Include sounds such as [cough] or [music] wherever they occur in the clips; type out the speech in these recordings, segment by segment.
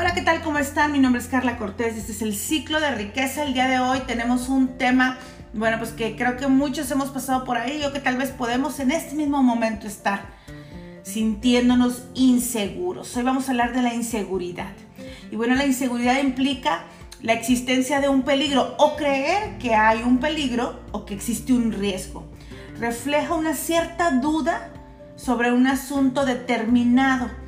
Hola, ¿qué tal? ¿Cómo están? Mi nombre es Carla Cortés. Este es el ciclo de riqueza. El día de hoy tenemos un tema, bueno, pues que creo que muchos hemos pasado por ahí o que tal vez podemos en este mismo momento estar sintiéndonos inseguros. Hoy vamos a hablar de la inseguridad. Y bueno, la inseguridad implica la existencia de un peligro o creer que hay un peligro o que existe un riesgo. Refleja una cierta duda sobre un asunto determinado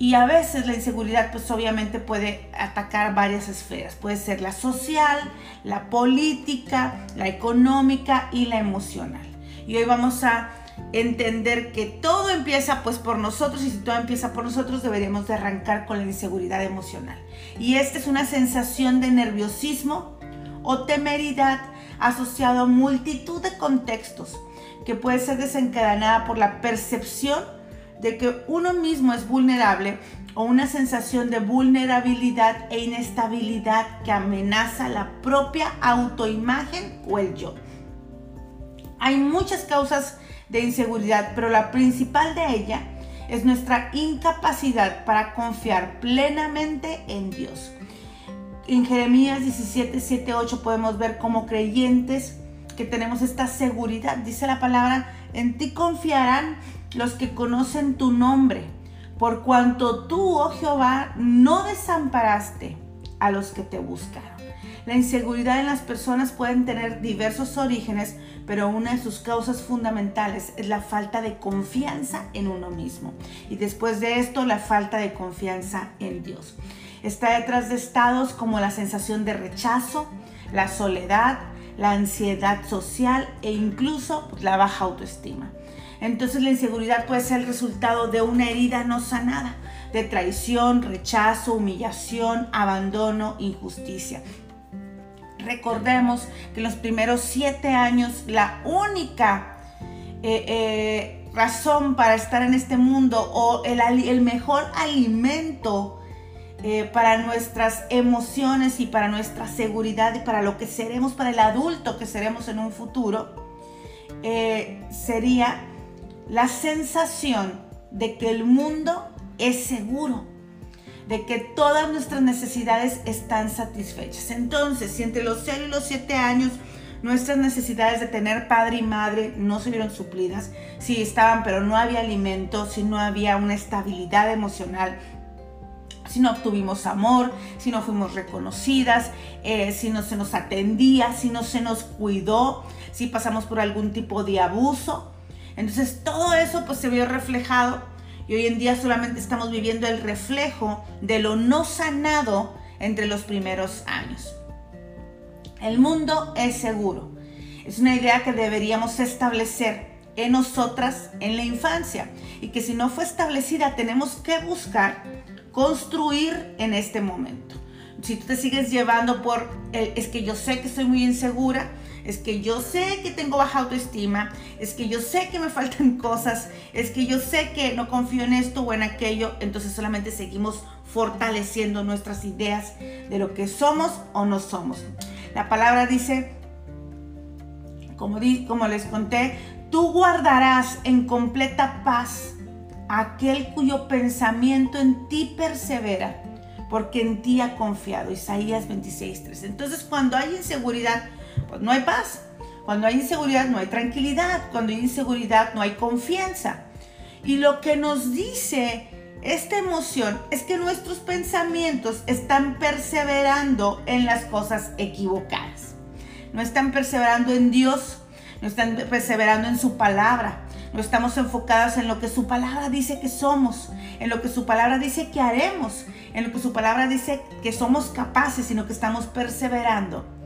y a veces la inseguridad pues obviamente puede atacar varias esferas. Puede ser la social, la política, la económica y la emocional. Y hoy vamos a entender que todo empieza pues por nosotros y si todo empieza por nosotros deberíamos de arrancar con la inseguridad emocional. Y esta es una sensación de nerviosismo o temeridad asociado a multitud de contextos que puede ser desencadenada por la percepción de que uno mismo es vulnerable o una sensación de vulnerabilidad e inestabilidad que amenaza la propia autoimagen o el yo. Hay muchas causas de inseguridad, pero la principal de ella es nuestra incapacidad para confiar plenamente en Dios. En Jeremías 17, 7, 8 podemos ver como creyentes que tenemos esta seguridad. Dice la palabra, en ti confiarán los que conocen tu nombre, por cuanto tú, oh Jehová, no desamparaste a los que te buscaron. La inseguridad en las personas pueden tener diversos orígenes, pero una de sus causas fundamentales es la falta de confianza en uno mismo. Y después de esto, la falta de confianza en Dios. Está detrás de estados como la sensación de rechazo, la soledad, la ansiedad social e incluso la baja autoestima. Entonces la inseguridad puede ser el resultado de una herida no sanada, de traición, rechazo, humillación, abandono, injusticia. Recordemos que en los primeros siete años la única eh, eh, razón para estar en este mundo o el, mejor alimento eh, para nuestras emociones y para nuestra seguridad y para lo que seremos, para el adulto que seremos en un futuro, sería la sensación de que el mundo es seguro, de que todas nuestras necesidades están satisfechas. Entonces, si entre los 0 y los 7 años nuestras necesidades de tener padre y madre no se vieron suplidas, si estaban pero no había alimento, si no había una estabilidad emocional, si no obtuvimos amor, si no fuimos reconocidas, eh, si no se nos atendía, si no se nos cuidó, si pasamos por algún tipo de abuso, entonces todo eso pues se vio reflejado y hoy en día solamente estamos viviendo el reflejo de lo no sanado entre los primeros años. El mundo es seguro. Es una idea que deberíamos establecer en nosotras en la infancia y que si no fue establecida tenemos que buscar construir en este momento. Si tú te sigues llevando por el, es que yo sé que estoy muy insegura, es que yo sé que tengo baja autoestima, es que yo sé que me [laughs] faltan cosas, es que yo sé que no confío en esto o en aquello, entonces solamente seguimos fortaleciendo nuestras ideas de lo que somos o no somos. La palabra dice, como, como les conté, tú guardarás en completa paz aquel cuyo pensamiento en ti persevera, porque en ti ha confiado. Isaías 26.3. Entonces cuando hay inseguridad, pues no hay paz. Cuando hay inseguridad no hay tranquilidad. Cuando hay inseguridad no hay confianza. Y lo que nos dice esta emoción es que nuestros pensamientos están perseverando en las cosas equivocadas. No están perseverando en Dios, no están perseverando en su palabra. No estamos enfocados en lo que su palabra dice que somos, en lo que su palabra dice que haremos, en lo que su palabra dice que somos capaces, sino que estamos perseverando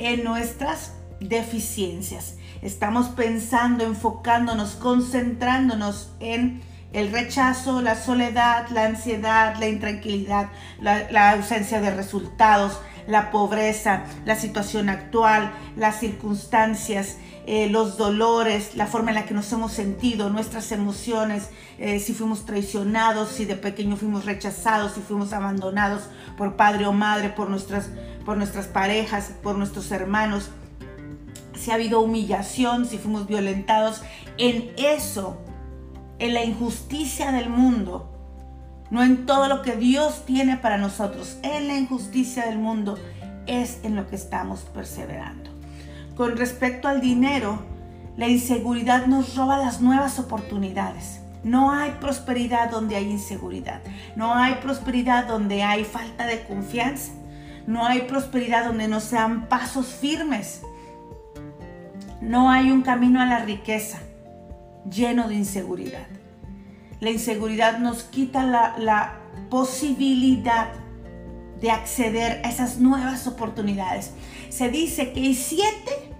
en nuestras deficiencias. Estamos pensando, enfocándonos, concentrándonos en el rechazo, la soledad, la ansiedad, la intranquilidad, la, ausencia de resultados, la pobreza, la situación actual, las circunstancias, eh, los dolores, la forma en la que nos hemos sentido, nuestras emociones, eh, si fuimos traicionados, si de pequeño fuimos rechazados, si fuimos abandonados por padre o madre, por nuestras, por nuestras parejas, por nuestros hermanos, si ha habido humillación, si fuimos violentados, en eso, en la injusticia del mundo, no en todo lo que Dios tiene para nosotros, en la injusticia del mundo, es en lo que estamos perseverando. Con respecto al dinero, la inseguridad nos roba las nuevas oportunidades. No hay prosperidad donde hay inseguridad. No hay prosperidad donde hay falta de confianza. No hay prosperidad donde no sean pasos firmes. No hay un camino a la riqueza lleno de inseguridad. La inseguridad nos quita la, posibilidad de acceder a esas nuevas oportunidades. Se dice que hay siete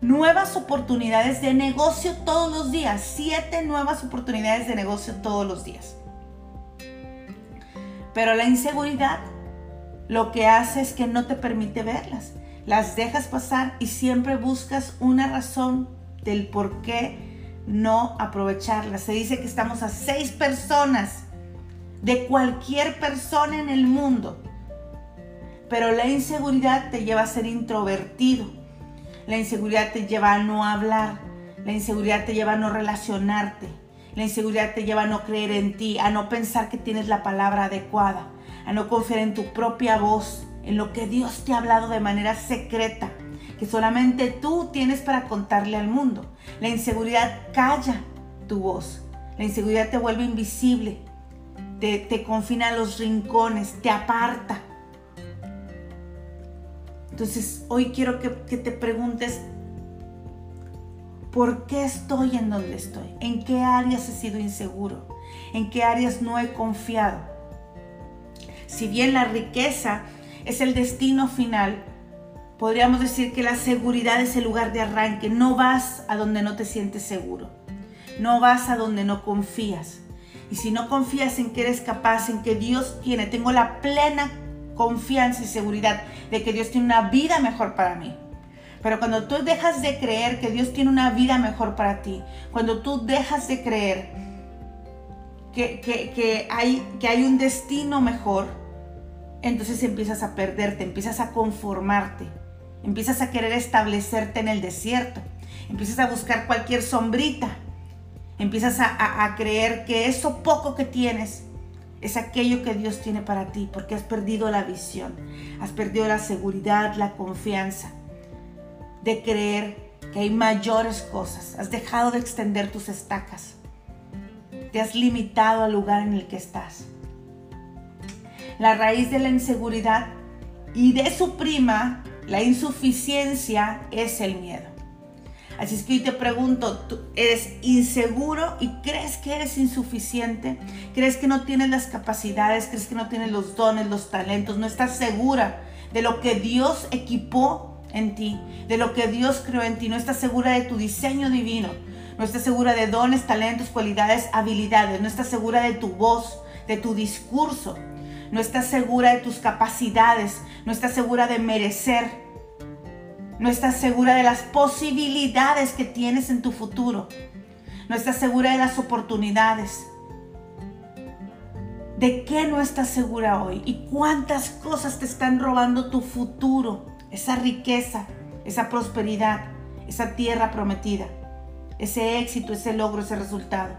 nuevas oportunidades de negocio todos los días. Siete nuevas oportunidades de negocio todos los días. Pero la inseguridad lo que hace es que no te permite verlas. Las dejas pasar y siempre buscas una razón del por qué no aprovecharlas. Se dice que estamos a seis personas de cualquier persona en el mundo. Pero la inseguridad te lleva a ser introvertido. La inseguridad te lleva a no hablar. La inseguridad te lleva a no relacionarte. La inseguridad te lleva a no creer en ti, a no pensar que tienes la palabra adecuada a no confiar en tu propia voz, en lo que Dios te ha hablado de manera secreta, que solamente tú tienes para contarle al mundo. La inseguridad calla tu voz, la inseguridad te vuelve invisible, te, confina a los rincones, te aparta. Entonces, hoy quiero que, te preguntes, ¿por qué estoy en donde estoy? ¿En qué áreas he sido inseguro? ¿En qué áreas no he confiado? Si bien la riqueza es el destino final, podríamos decir que la seguridad es el lugar de arranque. No vas a donde no te sientes seguro. No vas a donde no confías. Y si no confías en que eres capaz, en que Dios tiene, tengo la plena confianza y seguridad de que Dios tiene una vida mejor para mí. Pero cuando tú dejas de creer que Dios tiene una vida mejor para ti, cuando tú dejas de creer que, hay, que hay un destino mejor, entonces empiezas a perderte, empiezas a conformarte, empiezas a querer establecerte en el desierto, empiezas a buscar cualquier sombrita, empiezas a, creer que eso poco que tienes es aquello que Dios tiene para ti, porque has perdido la visión, has perdido la seguridad, la confianza de creer que hay mayores cosas, has dejado de extender tus estacas te has limitado al lugar en el que estás. La raíz de la inseguridad y de su prima, la insuficiencia, es el miedo. Así es que hoy te pregunto, ¿tú eres inseguro y crees que eres insuficiente? ¿Crees que no tienes las capacidades? ¿Crees que no tienes los dones, los talentos? ¿No estás segura de lo que Dios equipó en ti? ¿De lo que Dios creó en ti? ¿No estás segura de tu diseño divino? no estás segura de dones, talentos, cualidades, habilidades, no estás segura de tu voz, de tu discurso, no estás segura de tus capacidades, no estás segura de merecer, no estás segura de las posibilidades que tienes en tu futuro, no estás segura de las oportunidades. ¿De qué no estás segura hoy? ¿Y cuántas cosas te están robando tu futuro? Esa riqueza, esa prosperidad, esa tierra prometida ese éxito, ese logro, ese resultado,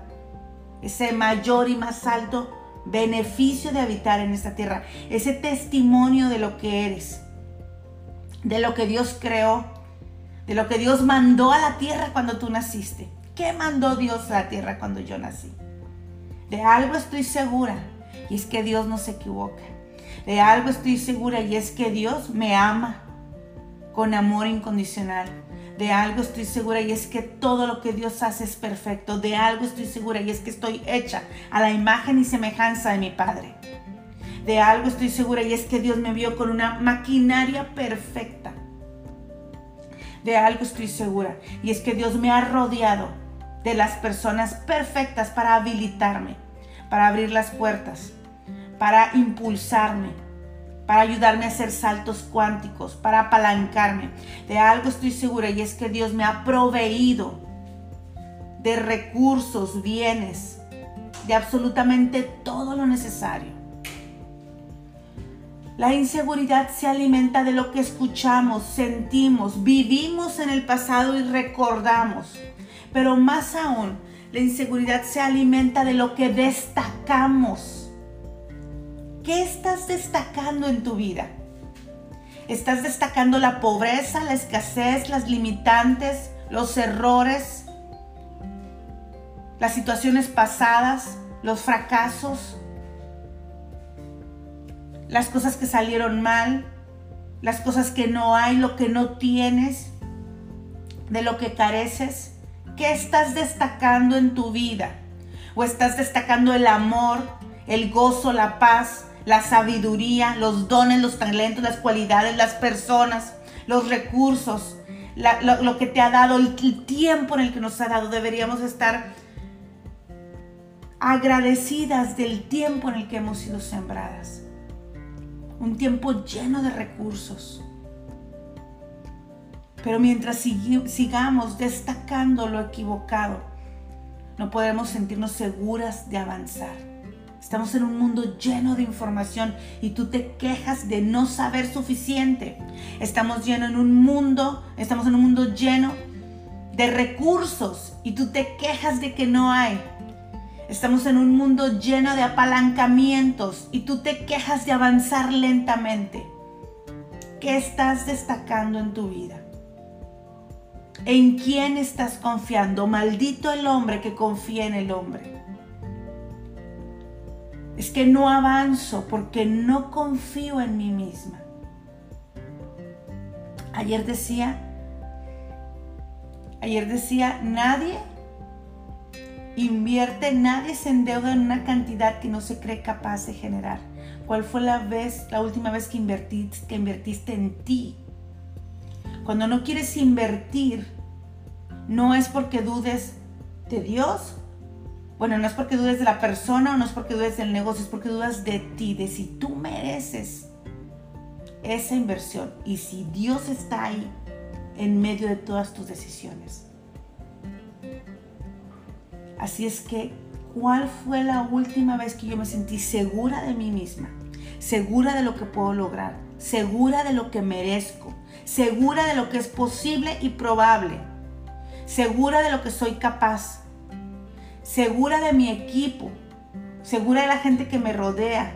ese mayor y más alto beneficio de habitar en esta tierra, ese testimonio de lo que eres, de lo que Dios creó, de lo que Dios mandó a la tierra cuando tú naciste. ¿Qué mandó Dios a la tierra cuando yo nací? De algo estoy segura y es que Dios no se equivoca. De algo estoy segura y es que Dios me ama con amor incondicional. De algo estoy segura y es que todo lo que Dios hace es perfecto. De algo estoy segura y es que estoy hecha a la imagen y semejanza de mi Padre. De algo estoy segura y es que Dios me vio con una maquinaria perfecta. De algo estoy segura y es que Dios me ha rodeado de las personas perfectas para habilitarme, para abrir las puertas, para impulsarme, para ayudarme a hacer saltos cuánticos, para apalancarme. De algo estoy segura y es que Dios me ha proveído de recursos, bienes, de absolutamente todo lo necesario. La inseguridad se alimenta de lo que escuchamos, sentimos, vivimos en el pasado y recordamos. Pero más aún, la inseguridad se alimenta de lo que destacamos ¿Qué estás destacando en tu vida? ¿Estás destacando la pobreza, la escasez, las limitantes, los errores, las situaciones pasadas, los fracasos, las cosas que salieron mal, las cosas que no hay, lo que no tienes, de lo que careces? ¿Qué estás destacando en tu vida? ¿O estás destacando el amor, el gozo, la paz, la sabiduría, los dones, los talentos, las cualidades, las personas, los recursos, lo, que te ha dado, el, tiempo en el que nos ha dado? Deberíamos estar agradecidas del tiempo en el que hemos sido sembradas. Un tiempo lleno de recursos. Pero mientras sigamos destacando lo equivocado, no podremos sentirnos seguras de avanzar. Estamos en un mundo lleno de información y tú te quejas de no saber suficiente. Estamos lleno en un mundo, estamos en un mundo lleno de recursos y tú te quejas de que no hay. Estamos en un mundo lleno de apalancamientos y tú te quejas de avanzar lentamente. ¿Qué estás destacando en tu vida? ¿En quién estás confiando? Maldito el hombre que confía en el hombre. Es que no avanzo porque no confío en mí misma. Ayer decía, ayer decía, nadie invierte, nadie se endeuda en una cantidad que no se cree capaz de generar. ¿Cuál fue la vez, la última vez que invertiste, que invertiste en ti? Cuando no quieres invertir, no es porque dudes de Dios. Bueno, no es porque dudes de la persona o no es porque dudes del negocio, es porque dudas de ti, de si tú mereces esa inversión y si Dios está ahí en medio de todas tus decisiones. Así es que, ¿cuál fue la última vez que yo me sentí segura de mí misma? Segura de lo que puedo lograr, segura de lo que merezco, segura de lo que es posible y probable, segura de lo que soy capaz, segura de mi equipo, segura de la gente que me rodea,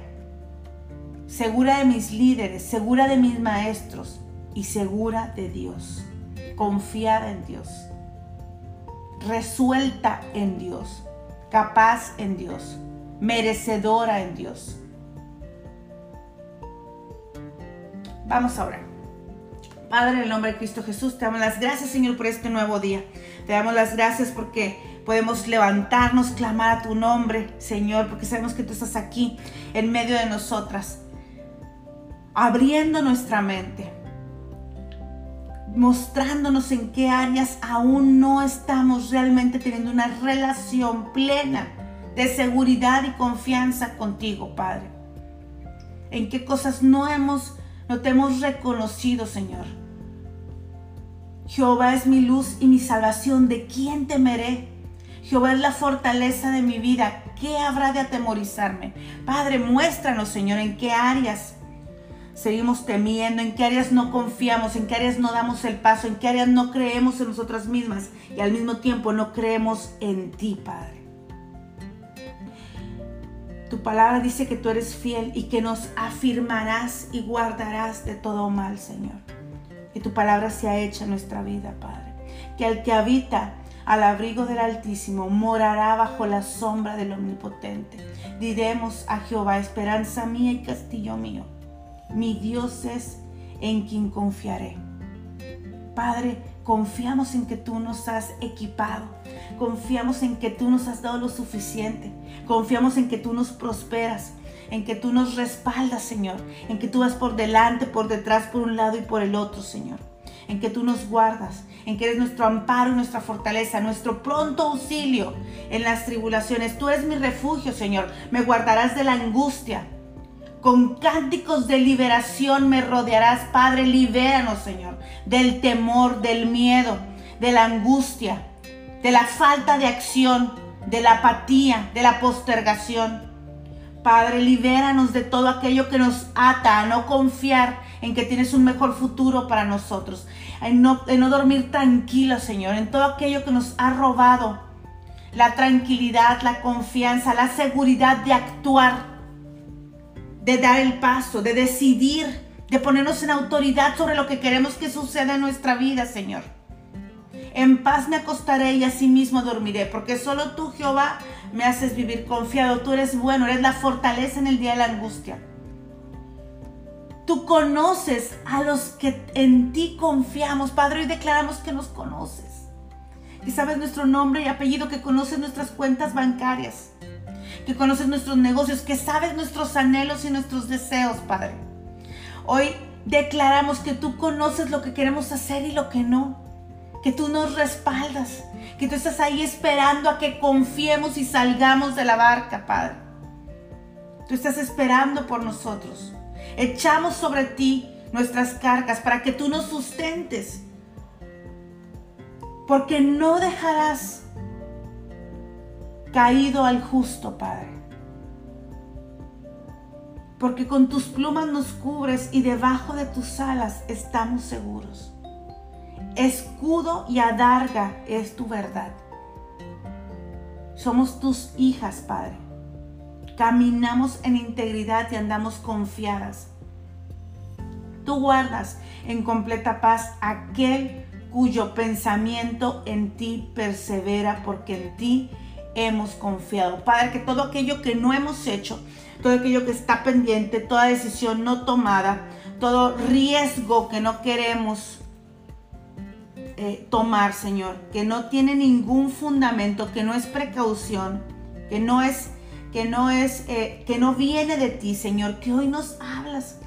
segura de mis líderes, segura de mis maestros y segura de Dios, confiada en Dios resuelta en Dios, capaz en Dios, merecedora en Dios. Vamos a orar. Padre, en el nombre de Cristo Jesús, te damos las gracias, Señor, por este nuevo día. Te damos las gracias porque podemos levantarnos, clamar a tu nombre, Señor, porque sabemos que tú estás aquí en medio de nosotras, abriendo nuestra mente, mostrándonos en qué áreas aún no estamos realmente teniendo una relación plena de seguridad y confianza contigo, Padre. En qué cosas no hemos, no te hemos reconocido, Señor. Jehová es mi luz y mi salvación. ¿De quién temeré? Jehová es la fortaleza de mi vida. ¿Qué habrá de atemorizarme? Padre, muéstranos, Señor, en qué áreas seguimos temiendo, en qué áreas no confiamos, en qué áreas no damos el paso, en qué áreas no creemos en nosotras mismas y al mismo tiempo no creemos en ti, Padre. Tu palabra dice que tú eres fiel y que nos afirmarás y guardarás de todo mal, Señor. Que tu palabra sea hecha en nuestra vida, Padre. Que el que habita al abrigo del Altísimo morará bajo la sombra del Omnipotente. Diremos a Jehová, esperanza mía y castillo mío mi Dios es en quien confiaré. Padre, confiamos en que tú nos has equipado. Confiamos en que tú nos has dado lo suficiente. Confiamos en que tú nos prosperas. En que tú nos respaldas, Señor. En que tú vas por delante, por detrás, por un lado y por el otro, Señor. En que tú nos guardas. En que eres nuestro amparo y nuestra fortaleza. Nuestro pronto auxilio en las tribulaciones. Tú eres mi refugio, Señor. Me guardarás de la angustia con cánticos de liberación me rodearás, Padre. Libéranos, Señor, del temor, del miedo, de la angustia, de la falta de acción, de la apatía, de la postergación. Padre, libéranos de todo aquello que nos ata a no confiar en que tienes un mejor futuro para nosotros, en no, dormir tranquilo, Señor, en todo aquello que nos ha robado la tranquilidad, la confianza, la seguridad de actuar de dar el paso, de decidir, de ponernos en autoridad sobre lo que queremos que suceda en nuestra vida, Señor. En paz me acostaré y asimismo dormiré, porque solo tú, Jehová, me haces vivir confiado. Tú eres bueno, eres la fortaleza en el día de la angustia. Tú conoces a los que en ti confiamos, Padre, y declaramos que nos conoces. Que sabes nuestro nombre y apellido, que conoces nuestras cuentas bancarias, que conoces nuestros negocios, que sabes nuestros anhelos y nuestros deseos, Padre. Hoy declaramos que tú conoces lo que queremos hacer y lo que no que tú nos respaldas, que tú estás ahí esperando a que confiemos y salgamos de la barca, Padre. Tú estás esperando por nosotros. Echamos sobre ti nuestras cargas para que tú nos sustentes. Porque no dejarás caído al justo, Padre. Porque con tus plumas nos cubres y debajo de tus alas estamos seguros escudo y adarga es tu verdad. Somos tus hijas, Padre. Caminamos en integridad y andamos confiadas. Tú guardas en completa paz aquel cuyo pensamiento en ti persevera porque en ti hemos confiado. Padre, que todo aquello que no hemos hecho, todo aquello que está pendiente, toda decisión no tomada, todo riesgo que no queremos eh, tomar, Señor, que no tiene ningún fundamento, que no es precaución, que no es, que no es, eh, que no viene de ti, Señor, que hoy nos hablas,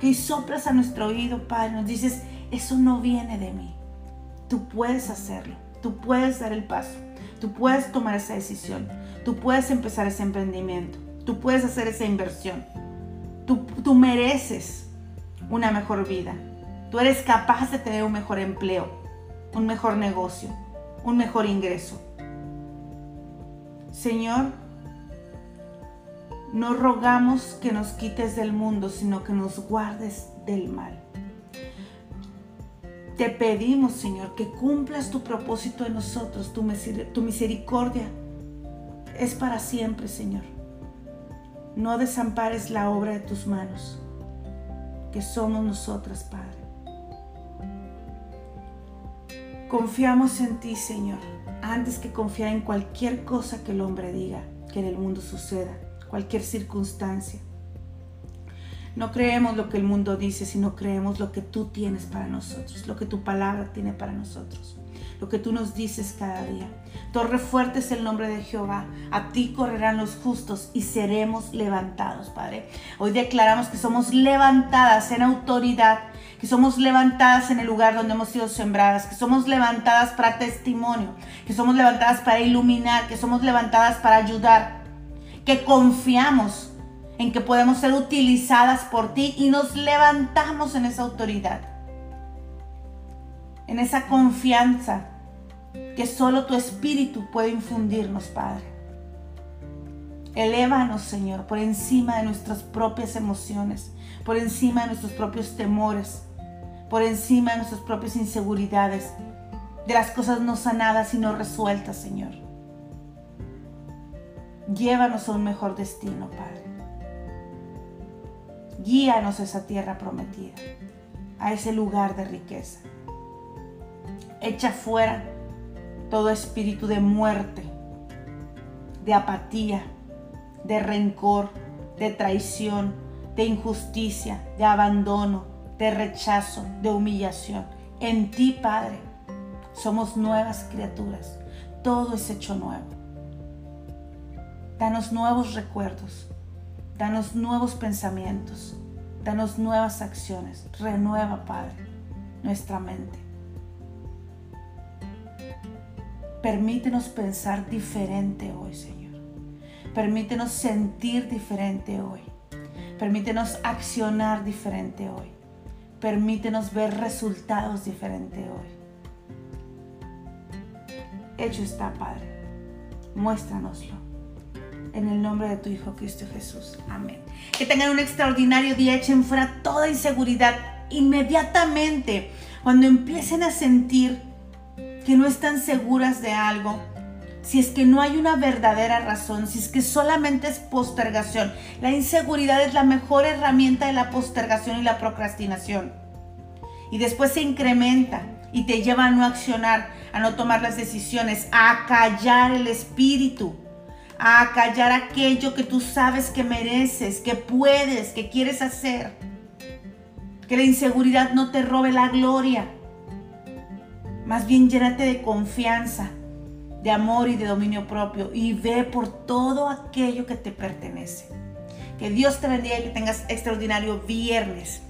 que hoy soplas a nuestro oído, Padre, nos dices, eso no viene de mí. Tú puedes hacerlo, tú puedes dar el paso, tú puedes tomar esa decisión, tú puedes empezar ese emprendimiento, tú puedes hacer esa inversión, tú, tú mereces una mejor vida, tú eres capaz de tener un mejor empleo, un mejor negocio, un mejor ingreso. Señor, no rogamos que nos quites del mundo, sino que nos guardes del mal. Te pedimos, Señor, que cumplas tu propósito en nosotros, tu, misericordia es para siempre, Señor. No desampares la obra de tus manos, que somos nosotras, Padre. Confiamos en ti, Señor, antes que confiar en cualquier cosa que el hombre diga que en el mundo suceda, cualquier circunstancia. No creemos lo que el mundo dice, sino creemos lo que tú tienes para nosotros, lo que tu palabra tiene para nosotros, lo que tú nos dices cada día. Torre fuerte es el nombre de Jehová. A ti correrán los justos y seremos levantados, Padre. Hoy declaramos que somos levantadas en autoridad que somos levantadas en el lugar donde hemos sido sembradas, que somos levantadas para testimonio, que somos levantadas para iluminar, que somos levantadas para ayudar, que confiamos en que podemos ser utilizadas por ti y nos levantamos en esa autoridad, en esa confianza que solo tu espíritu puede infundirnos, Padre. Elévanos, Señor, por encima de nuestras propias emociones, por encima de nuestros propios temores, por encima de nuestras propias inseguridades, de las cosas no sanadas y no resueltas, Señor. Llévanos a un mejor destino, Padre. Guíanos a esa tierra prometida, a ese lugar de riqueza. Echa fuera todo espíritu de muerte, de apatía, de rencor, de traición, de injusticia, de abandono, de rechazo, de humillación. En ti, Padre, somos nuevas criaturas. Todo es hecho nuevo. Danos nuevos recuerdos. Danos nuevos pensamientos. Danos nuevas acciones. Renueva, Padre, nuestra mente. Permítenos pensar diferente hoy, Señor. Permítenos sentir diferente hoy. Permítenos accionar diferente hoy. Permítenos ver resultados diferentes hoy. Hecho está, Padre. Muéstranoslo. En el nombre de tu Hijo Cristo Jesús. Amén. Que tengan un extraordinario día. Echen fuera toda inseguridad inmediatamente. Cuando empiecen a sentir que no están seguras de algo, si es que no hay una verdadera razón, si es que solamente es postergación. La inseguridad es la mejor herramienta de la postergación y la procrastinación. Y después se incrementa y te lleva a no accionar, a no tomar las decisiones, a callar el espíritu, a callar aquello que tú sabes que mereces, que puedes, que quieres hacer. Que la inseguridad no te robe la gloria. Más bien llénate de confianza, de amor y de dominio propio y ve por todo aquello que te pertenece. Que Dios te bendiga y que tengas extraordinario viernes.